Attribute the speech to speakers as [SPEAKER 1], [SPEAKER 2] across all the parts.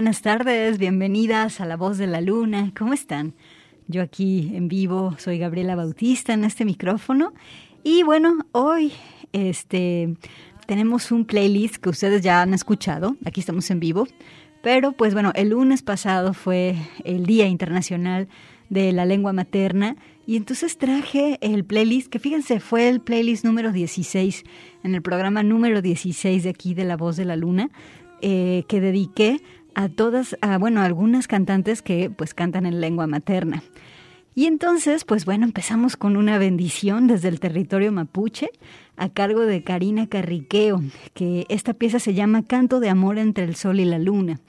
[SPEAKER 1] Buenas tardes, bienvenidas a La Voz de la Luna. ¿Cómo están? Yo aquí en vivo soy Gabriela Bautista en este micrófono y bueno, hoy este tenemos un playlist que ustedes ya han escuchado. Aquí estamos en vivo, pero pues bueno, el lunes pasado fue el Día Internacional de la Lengua Materna y entonces traje el playlist que fíjense fue el playlist número 16 en el programa número 16 de aquí de La Voz de la Luna eh, que dediqué a todas, a, bueno, algunas cantantes que pues cantan en lengua materna. Y entonces, pues bueno, empezamos con una bendición desde el territorio mapuche a cargo de Karina Carriqueo, que esta pieza se llama Canto de Amor entre el Sol y la Luna.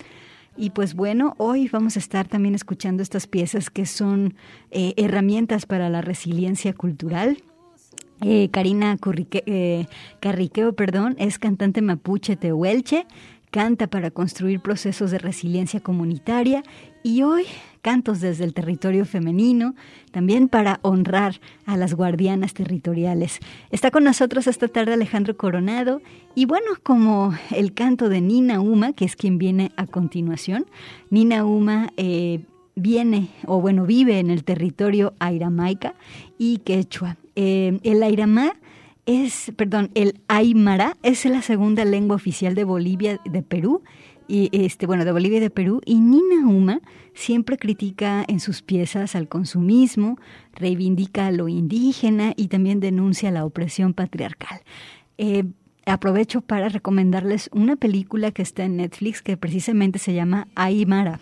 [SPEAKER 1] Y pues bueno, hoy vamos a estar también escuchando estas piezas que son eh, herramientas para la resiliencia cultural. Eh, Karina eh, Carriqueo, perdón, es cantante mapuche tehuelche, canta para construir procesos de resiliencia comunitaria y hoy cantos desde el territorio femenino, también para honrar a las guardianas territoriales. Está con nosotros esta tarde Alejandro Coronado y bueno, como el canto de Nina Uma, que es quien viene a continuación, Nina Uma eh, viene, o bueno, vive en el territorio airamaica y quechua. Eh, el airamá es, perdón, el aymara es la segunda lengua oficial de Bolivia, de Perú, y este, bueno, de Bolivia y de Perú, y Nina Uma siempre critica en sus piezas al consumismo, reivindica lo indígena y también denuncia la opresión patriarcal. Eh, aprovecho para recomendarles una película que está en Netflix que precisamente se llama Aymara.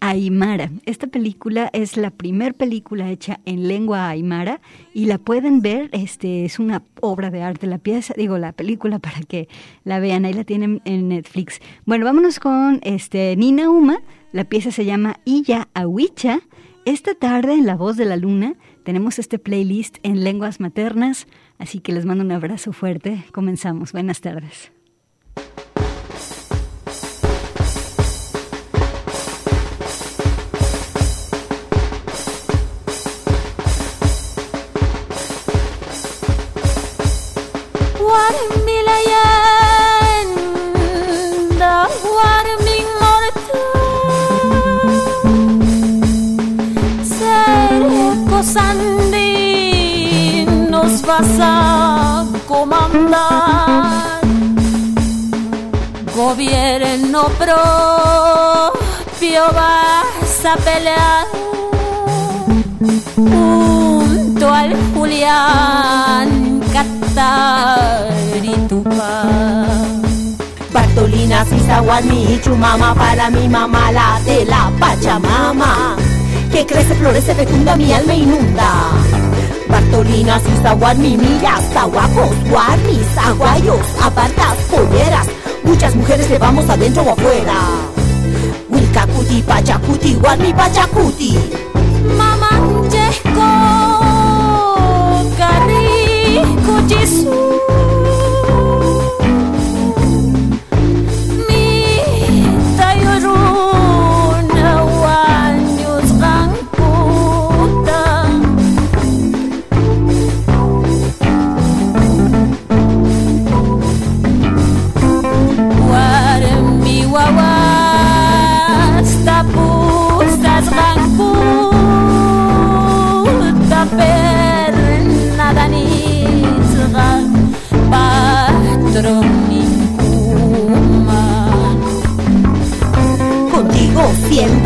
[SPEAKER 1] Aymara. Esta película es la primer película hecha en lengua aymara y la pueden ver, este es una obra de arte la pieza, digo la película para que la vean, ahí la tienen en Netflix. Bueno, vámonos con este Nina Uma, la pieza se llama Illa Awicha. Esta tarde en La Voz de la Luna tenemos este playlist en lenguas maternas, así que les mando un abrazo fuerte. Comenzamos. Buenas tardes.
[SPEAKER 2] أغوار من ليان أغوار من مرتو Cercos andinos vas a comandar Gobierno propio vas a pelear Junto al Julián. Catar y Tupac.
[SPEAKER 3] Bartolina, Sisaguani, Chumama para mi mamá, la de la Pachamama. Que crece, florece, fecunda, mi alma inunda. Bartolina, Sisaguani, millas, tahuacos, guarnis, aguayos, apartas, polleras. Muchas mujeres llevamos adentro o afuera. Wilcacuti, Pachacuti, Guarni, Pachacuti. isso.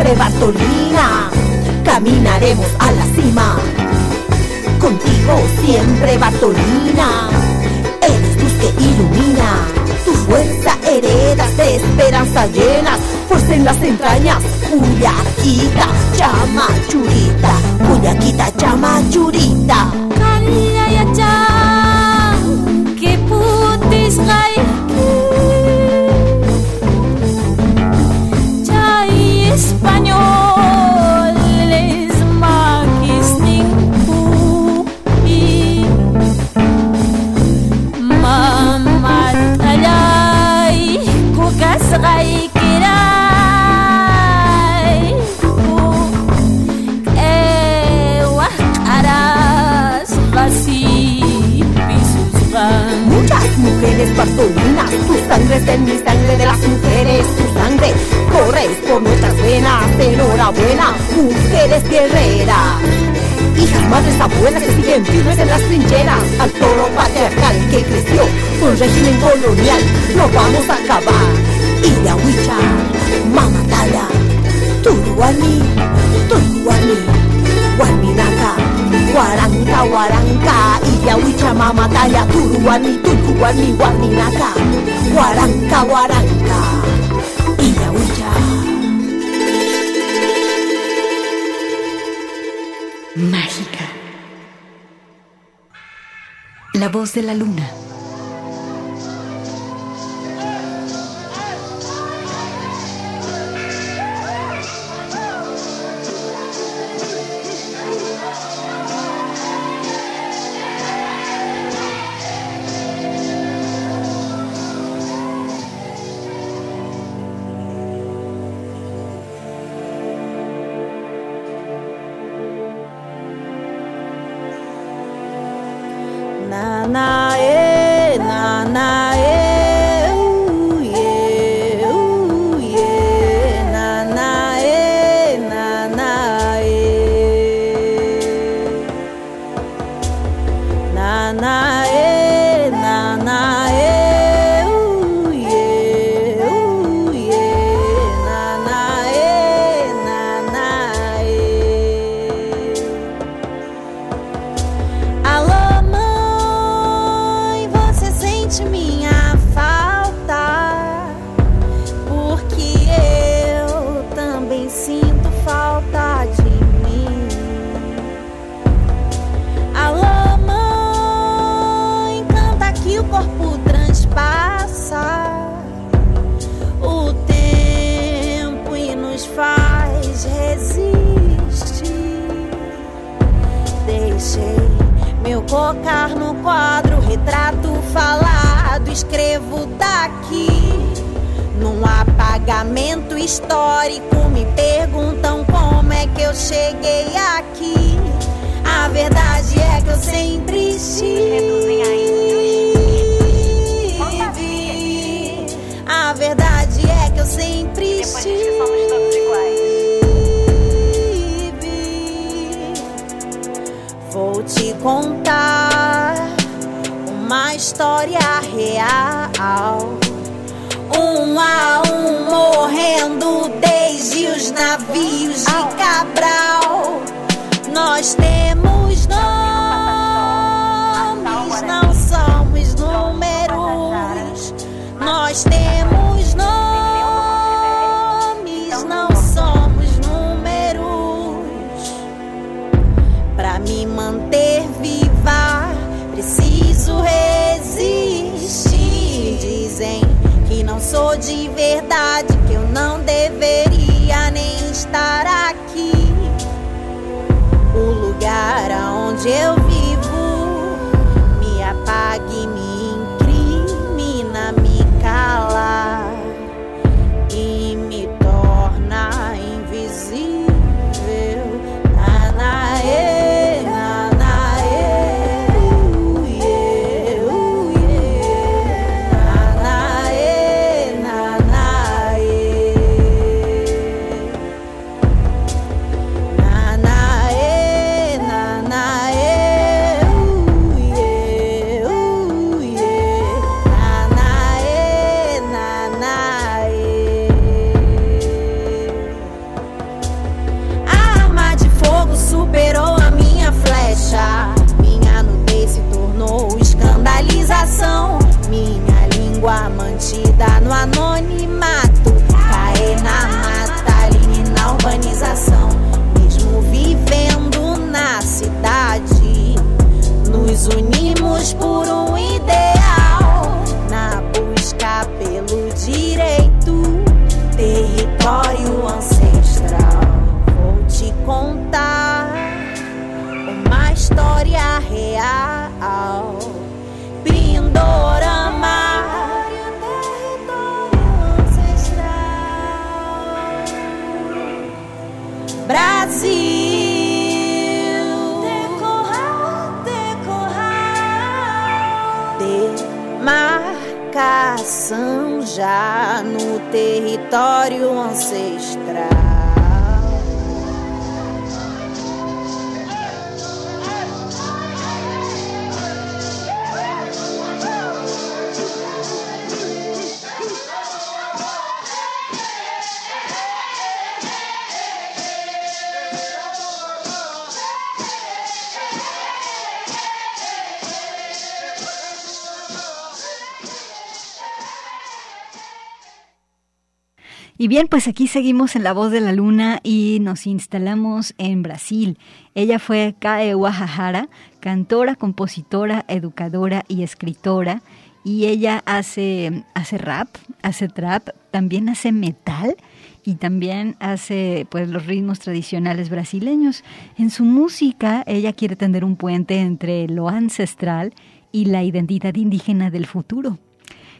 [SPEAKER 3] Siempre, Bartolina, caminaremos a la cima. Contigo siempre, Bartolina, eres luz que ilumina. Tu fuerza heredas de esperanza llenas, fuerza en las entrañas. Cuyaquita, chama churita, Cuyaquita, chama churita.
[SPEAKER 2] Kaliayacang
[SPEAKER 3] de
[SPEAKER 1] la luna.
[SPEAKER 2] な histórico, me perguntam como é que eu cheguei aqui. A verdade é que eu sempre estive. A verdade é que eu sempre estive. Vou te contar uma história real. Um a um morrendo desde os navios de Cabral. Nós temos nomes, território ancestral.
[SPEAKER 1] Y bien, pues aquí seguimos en La Voz de la Luna y nos instalamos en Brasil. Ella fue Kae Wahahara, cantora, compositora, educadora y escritora. Y ella hace, hace rap, hace trap, también hace metal y también hace pues los ritmos tradicionales brasileños. En su música ella quiere tender un puente entre lo ancestral y la identidad indígena del futuro.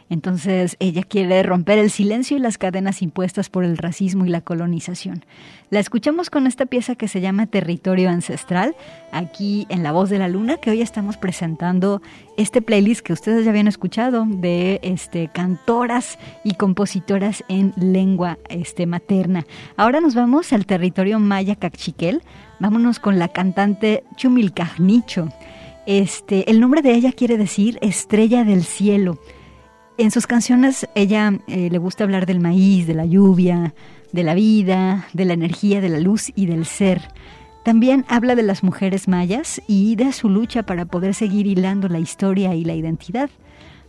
[SPEAKER 1] Entonces ella quiere romper el silencio y las cadenas impuestas por el racismo y la colonización. La escuchamos con esta pieza que se llama Territorio Ancestral, aquí en La Voz de la Luna, que hoy estamos presentando este playlist que ustedes ya habían escuchado de este, cantoras y compositoras en lengua este, materna. Ahora nos vamos al territorio maya cachiquel. Vámonos con la cantante Chumilcajnicho. Este, el nombre de ella quiere decir estrella del cielo. En sus canciones ella eh, le gusta hablar del maíz, de la lluvia, de la vida, de la energía, de la luz y del ser. También habla de las mujeres mayas y de su lucha para poder seguir hilando la historia y la identidad.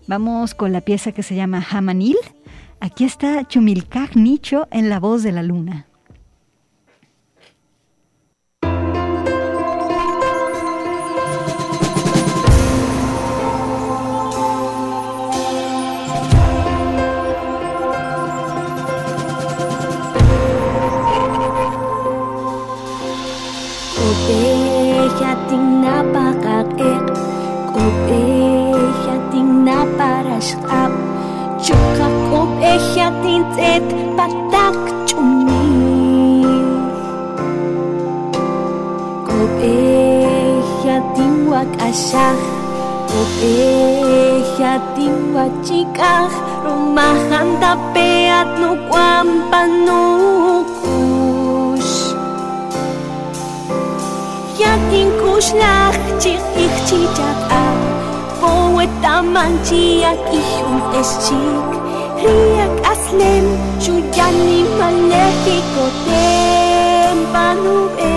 [SPEAKER 1] Vamos con la pieza que se llama Hamanil. Aquí está Chumilcaj Nicho en la voz de la luna.
[SPEAKER 4] Deja tintet patak chumi Kobeja tinwak asah Kobeja tinwak chikah Rumahan tapeat nukwam panukush Yatin kushlah chik ikchichak ah
[SPEAKER 5] Poeta ihun riyak aslem, chuyani maleki kotem panube.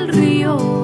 [SPEAKER 6] el río.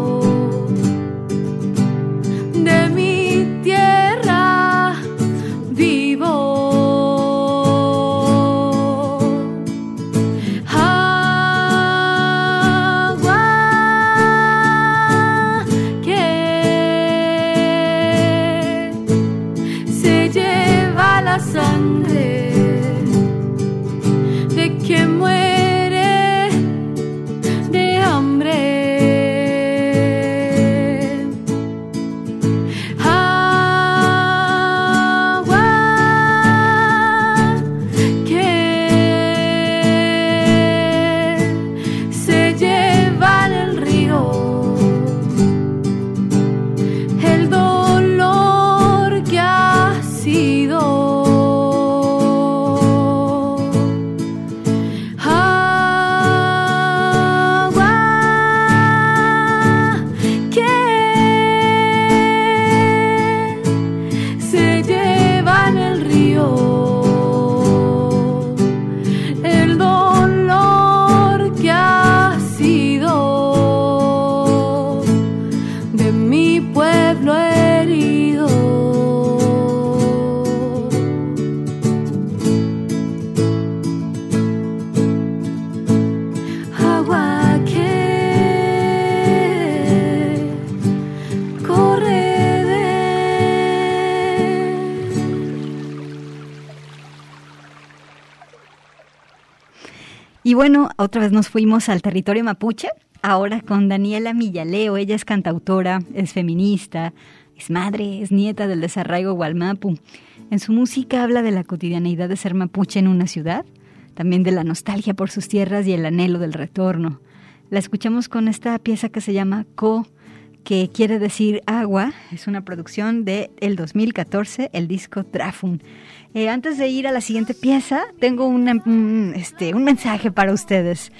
[SPEAKER 1] Y bueno, otra vez nos fuimos al territorio mapuche, ahora con Daniela Millaleo. Ella es cantautora, es feminista, es madre, es nieta del desarraigo Gualmapu. En su música habla de la cotidianeidad de ser mapuche en una ciudad, también de la nostalgia por sus tierras y el anhelo del retorno. La escuchamos con esta pieza que se llama Co, que quiere decir agua. Es una producción del el 2014, el disco Trafun. Eh, antes de ir a la siguiente pieza, tengo un, este, un mensaje para ustedes.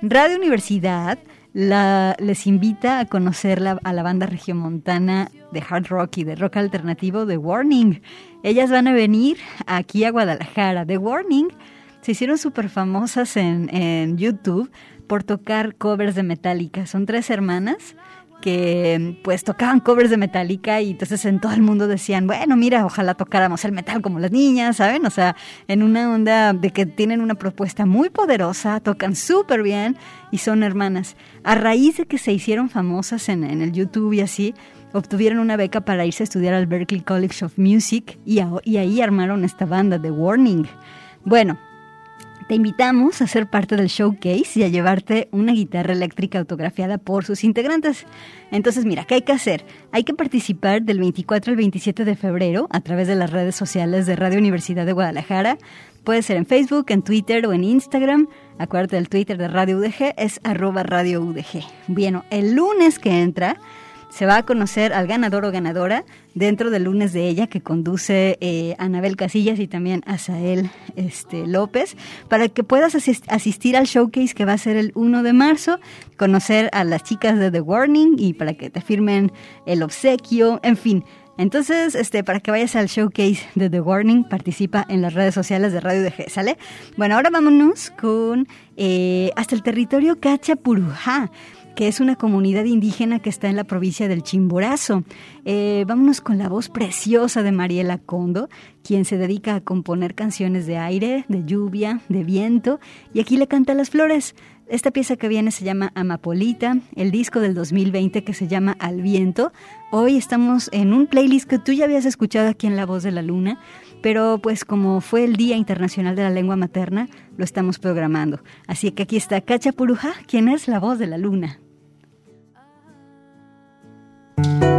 [SPEAKER 1] Radio Universidad la, les invita a conocer a la banda regiomontana de hard rock y de rock alternativo The Warning. Ellas van a venir aquí a Guadalajara. The Warning se hicieron súper famosas en, en YouTube por tocar covers de Metallica. Son tres hermanas que pues tocaban covers de Metallica y entonces en todo el mundo decían, bueno, mira, ojalá tocáramos el metal como las niñas, ¿saben? O sea, en una onda de que tienen una propuesta muy poderosa, tocan súper bien y son hermanas. A raíz de que se hicieron famosas en, el YouTube y así, obtuvieron una beca para irse a estudiar al Berklee College of Music y, y ahí armaron esta banda, The Warning. Bueno, te invitamos a ser parte del showcase y a llevarte una guitarra eléctrica autografiada por sus integrantes. Entonces, mira, ¿qué hay que hacer? Hay que participar del 24 al 27 de febrero a través de las redes sociales de Radio Universidad de Guadalajara. Puede ser en Facebook, en Twitter o en Instagram. Acuérdate del Twitter de Radio UDG, es arroba Radio UDG. Bueno, el lunes que entra se va a conocer al ganador o ganadora dentro del lunes de ella que conduce eh, Anabel Casillas y también Asael este, López para que puedas asistir al showcase que va a ser el 1 de marzo, conocer a las chicas de The Warning y para que te firmen el obsequio, en fin. Entonces, este, para que vayas al showcase de The Warning, participa en las redes sociales de Radio DG, ¿sale? Bueno, ahora vámonos con eh, hasta el territorio Cachapurujá que es una comunidad indígena que está en la provincia del Chimborazo. Eh, vámonos con la voz preciosa de Mariela Condo, quien se dedica a componer canciones de aire, de lluvia, de viento, y aquí le canta las flores. Esta pieza que viene se llama Amapolita, el disco del 2020 que se llama Al Viento. Hoy estamos en un playlist que tú ya habías escuchado aquí en La Voz de la Luna, pero pues como fue el Día Internacional de la Lengua Materna, lo estamos programando. Así que aquí está Cacha Puruja, quien es la voz de la luna.
[SPEAKER 7] Amapolita,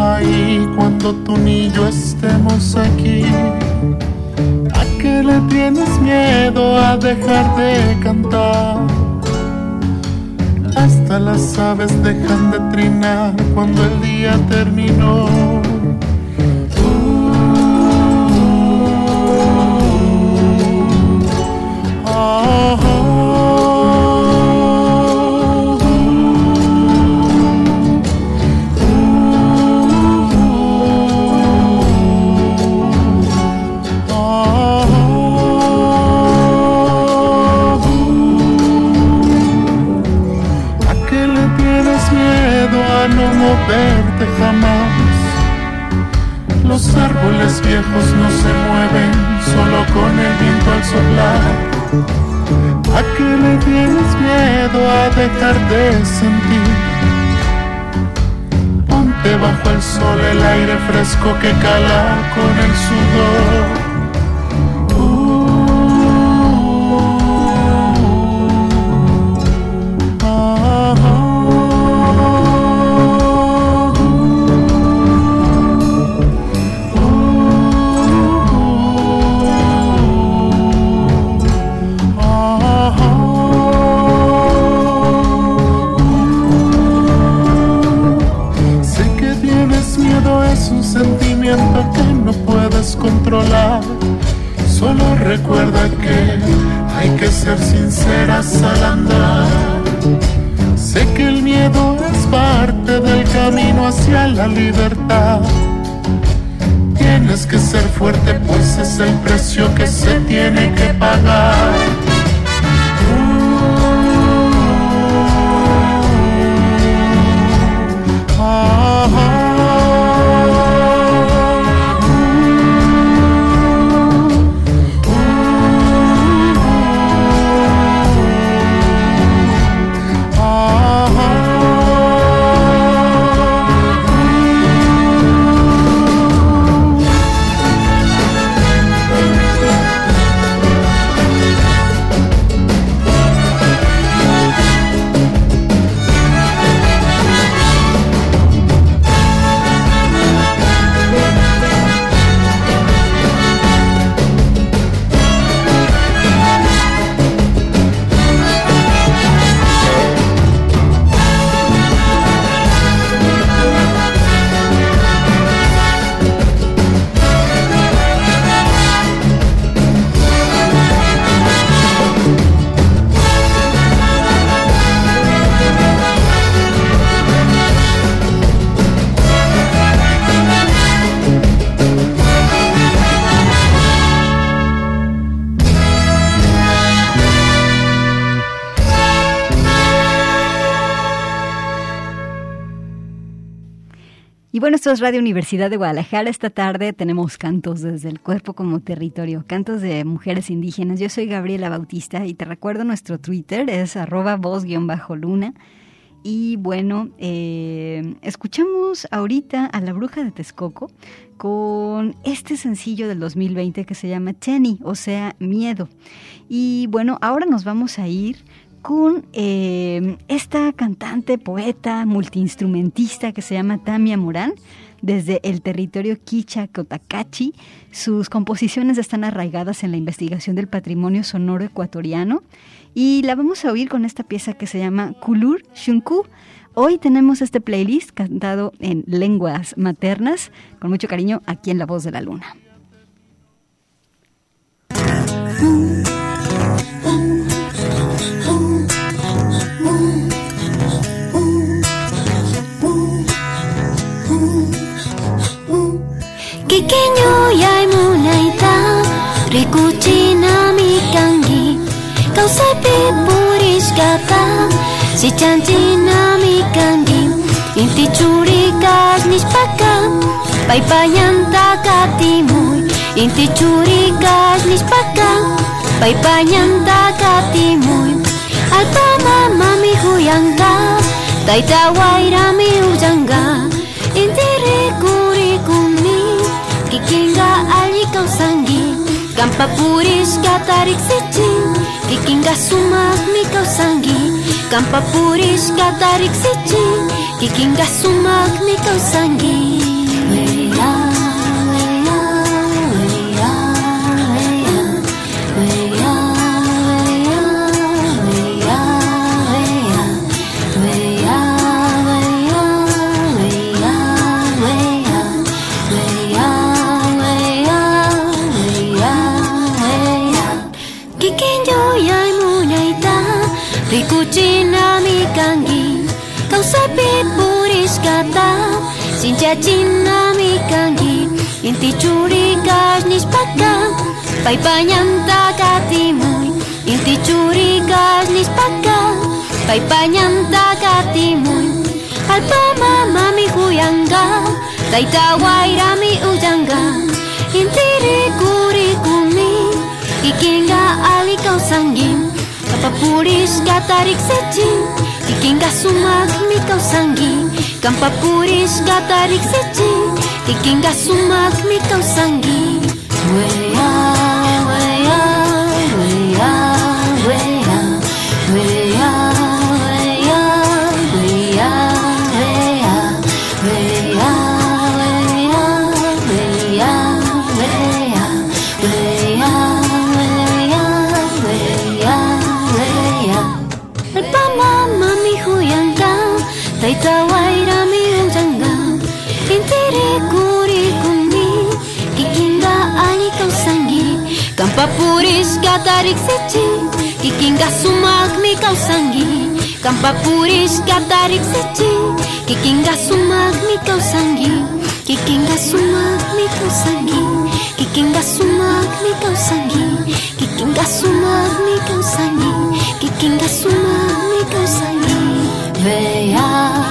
[SPEAKER 8] ahí cuando tú ni yo estemos aquí. ¿A qué le tienes miedo a dejar de cantar? Hasta las aves dejan de trinar cuando el día terminó. ¿A qué le tienes miedo a dejar de sentir? Ponte bajo el sol el aire fresco que cala con el sudor. Recuerda que hay que ser sinceras al andar. Sé que el miedo es parte del camino hacia la libertad. Tienes que ser fuerte, pues es el precio que se tiene que pagar.
[SPEAKER 1] Bueno, esto es Radio Universidad de Guadalajara. Esta tarde tenemos cantos desde el cuerpo como territorio, cantos de mujeres indígenas. Yo soy Gabriela Bautista y te recuerdo nuestro Twitter, es arroba voz-luna. Y bueno, eh, escuchamos ahorita a la bruja de Texcoco con este sencillo del 2020 que se llama Tenny, o sea, miedo. Y bueno, ahora nos vamos a ir con eh, esta cantante, poeta, multiinstrumentista que se llama Tamia Morán, desde el territorio Quicha Cotacachi. Sus composiciones están arraigadas en la investigación del patrimonio sonoro ecuatoriano y la vamos a oír con esta pieza que se llama Kulur Shunku. Hoy tenemos este playlist cantado en lenguas maternas, con mucho cariño, aquí en La Voz de la Luna.
[SPEAKER 4] Ricucina mi cangi, cosapep pur riscata, si cantina mi Inti inticuri cas nispaka, vai pañanta ca Inti muoi, inticuri cas nispaka, vai pañanta ca ti muoi, ata mamma mi huyanga, tata waira mi uanga, in Kampapurish katariksetin Kikinga sumak mikaw sangi. Kampapurish katariksetin Kikinga sumak mikaw sangi. Chachina mi kangi Inti churi kash nispaka Pai panyanta katimu Inti churi kash nispaka Pai panyanta katimu Alpa mama mi huyanga Taita waira mi uyanga Inti rikuri kumi Ikinga ali apa puris katarik secin Ikinga sumak mi kausangim Kanpapuri e quem Kikinga sumak me sangi sangue. Puris katarik sichi Kikinga sumak mi kausangi Kampa puris katarik sichi Kikinga sumak mi kausangi Kikinga sumak mi kausangi Kikinga sumak mi kausangi Kikinga sumak mi kausangi Kikinga sumak mi kausangi veya,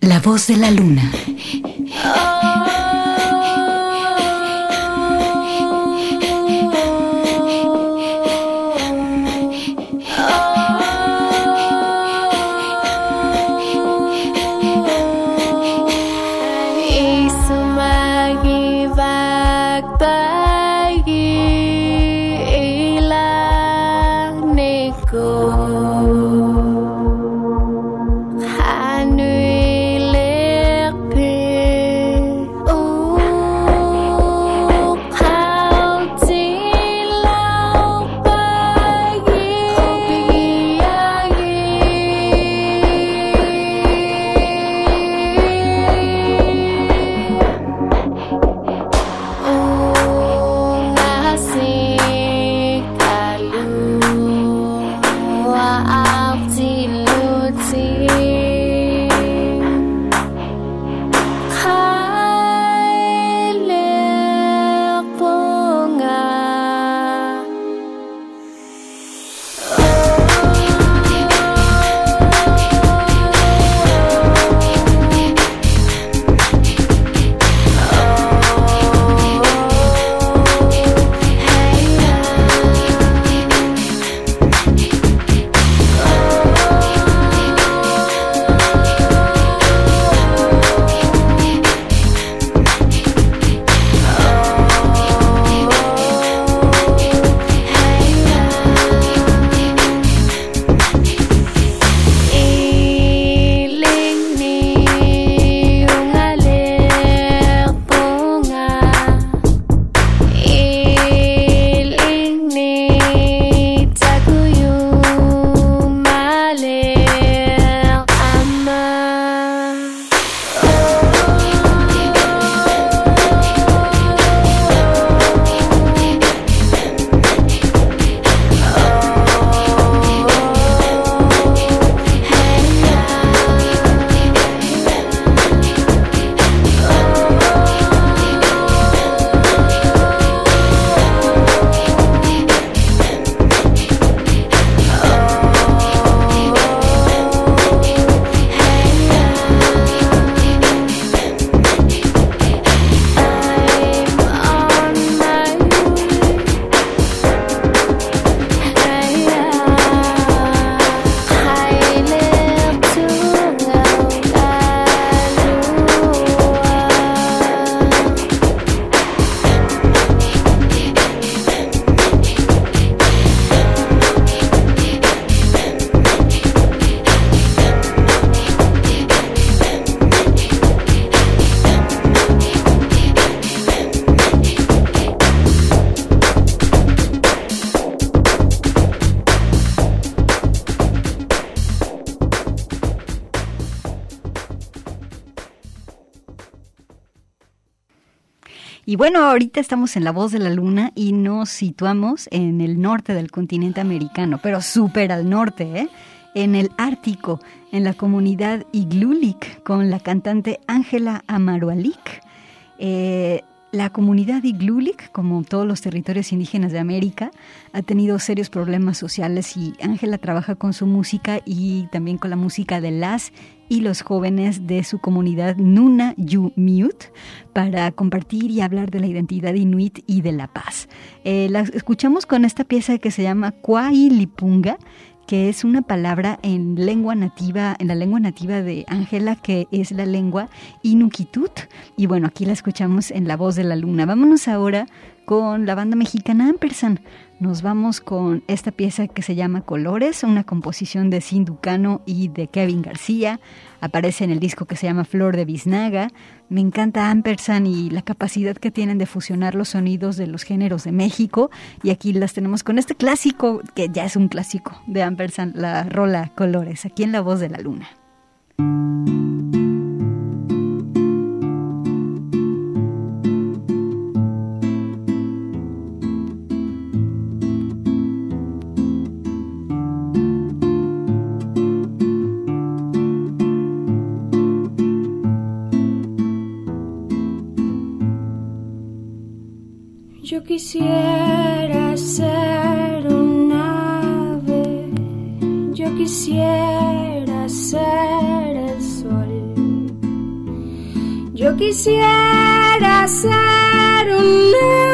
[SPEAKER 1] La voz de la luna. Y bueno, ahorita estamos en La Voz de la Luna y nos situamos en el norte del continente americano, pero súper al norte, ¿eh? En el Ártico, en la comunidad Iglulik, con la cantante Ángela Amarualik. Eh, la comunidad Iglulik, como todos los territorios indígenas de América, ha tenido serios problemas sociales y Ángela trabaja con su música y también con la música de las y los jóvenes de su comunidad Nuna Yu Miut para compartir y hablar de la identidad inuit y de la paz. Eh, la escuchamos con esta pieza que se llama Kwai Lipunga, que es una palabra en lengua nativa, en la lengua nativa de Ángela, que es la lengua Inuktitut. Y bueno, aquí la escuchamos en La Voz de la Luna. Vámonos ahora con la banda mexicana Ampersand. Nos vamos con esta pieza que se llama Colores, una composición de Sinducano y de Kevin García. Aparece en el disco que se llama Flor de Biznaga. Me encanta Ampersand y la capacidad que tienen de fusionar los sonidos de los géneros de México. Y aquí las tenemos con este clásico, que ya es un clásico de Ampersand, la rola Colores, aquí en La Voz de la Luna.
[SPEAKER 9] Quisiera ser un ave, yo quisiera ser el sol. Yo quisiera ser un ave,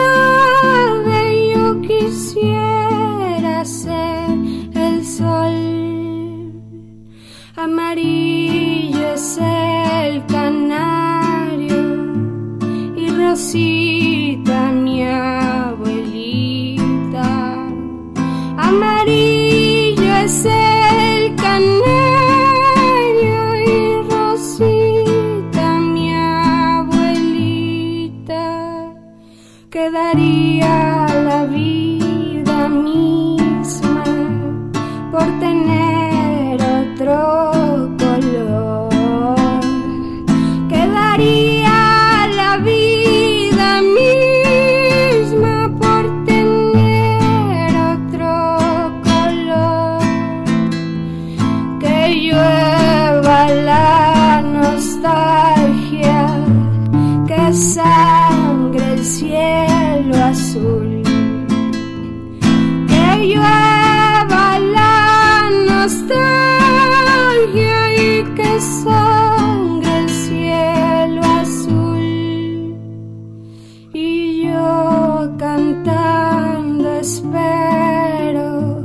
[SPEAKER 9] cantando espero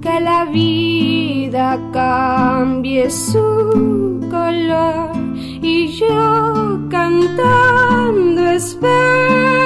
[SPEAKER 9] que la vida cambie su color. Y yo cantando espero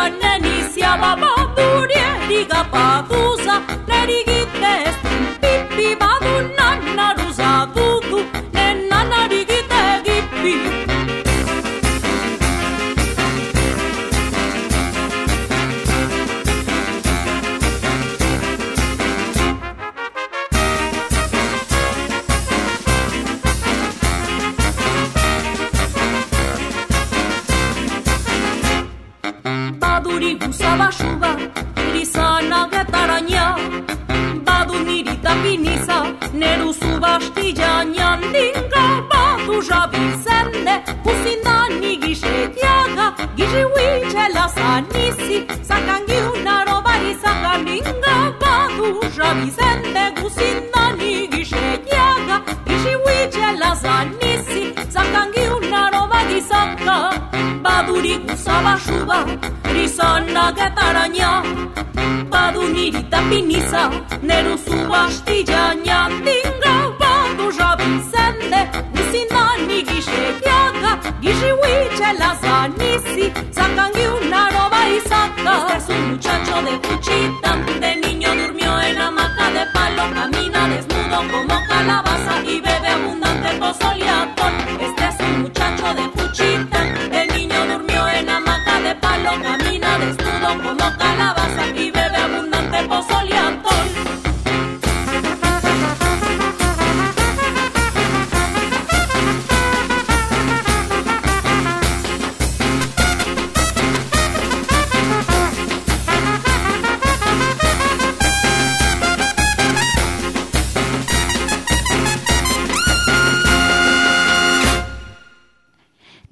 [SPEAKER 10] Anenisia babadurierik apaduza, lerigitez, pipi baduna. linga Batuža viserne Pusinani giše tjaga Giži na robari Sakalinga Batuža viserne Pusinani giše tjaga Giži uiče na robari Saka Baduri guzindani gisetiaga Gizi huitxela zanisi, zakangi unaro bari zaka Este es un muchacho de Juchita, de niño durmió en hamaca de palo Camina desnudo como calabaza y bebe abundante pozole y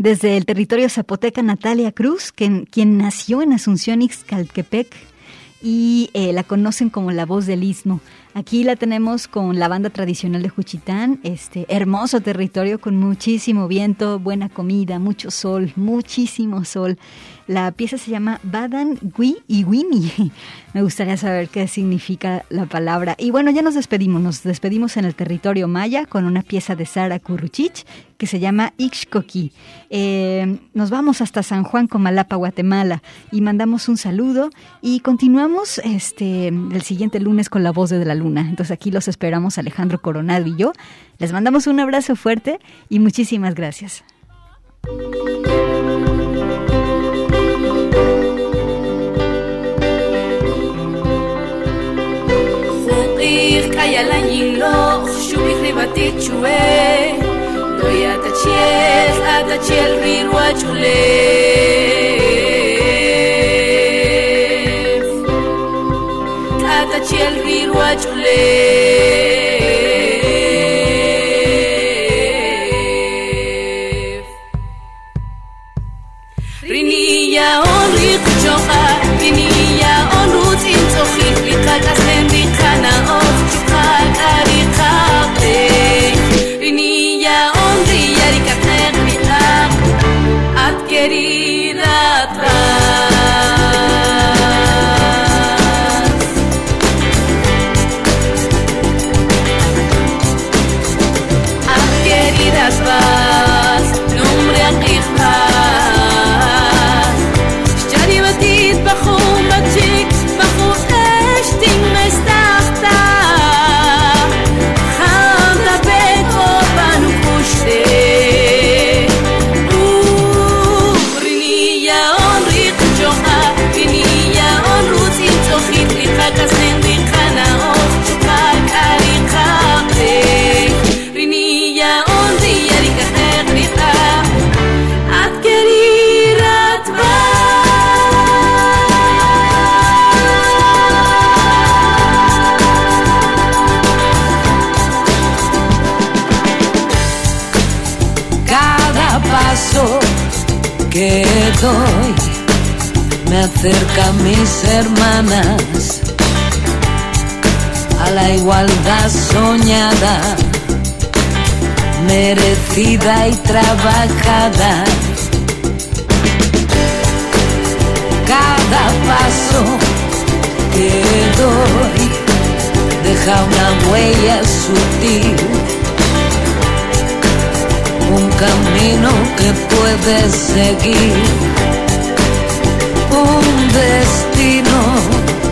[SPEAKER 1] Desde el territorio zapoteca, Natalia Cruz, que- quien nació en Asunción, Ixcaltepec, y eh, la conocen como la voz del istmo. Aquí la tenemos con la banda tradicional de Juchitán, este hermoso territorio con muchísimo viento, buena comida, mucho sol, muchísimo sol. La pieza se llama Badan Gui y Wini. Me gustaría saber qué significa la palabra. Y bueno, ya nos despedimos. Nos despedimos en el territorio maya con una pieza de Sara Kuruchich que se llama Ixcoqui. Eh, nos vamos hasta San Juan, Comalapa, Guatemala y mandamos un saludo y continuamos este, el siguiente lunes con la voz de la luna. Entonces aquí los esperamos Alejandro Coronado y yo. Les mandamos un abrazo fuerte y muchísimas gracias.
[SPEAKER 11] matitxue Noia eta txiez, eta txiel rirua txulef Eta txiel rirua txulef a
[SPEAKER 12] la igualdad soñada, merecida y trabajada. Cada paso que doy deja una huella sutil un camino que puedes seguir, un destino.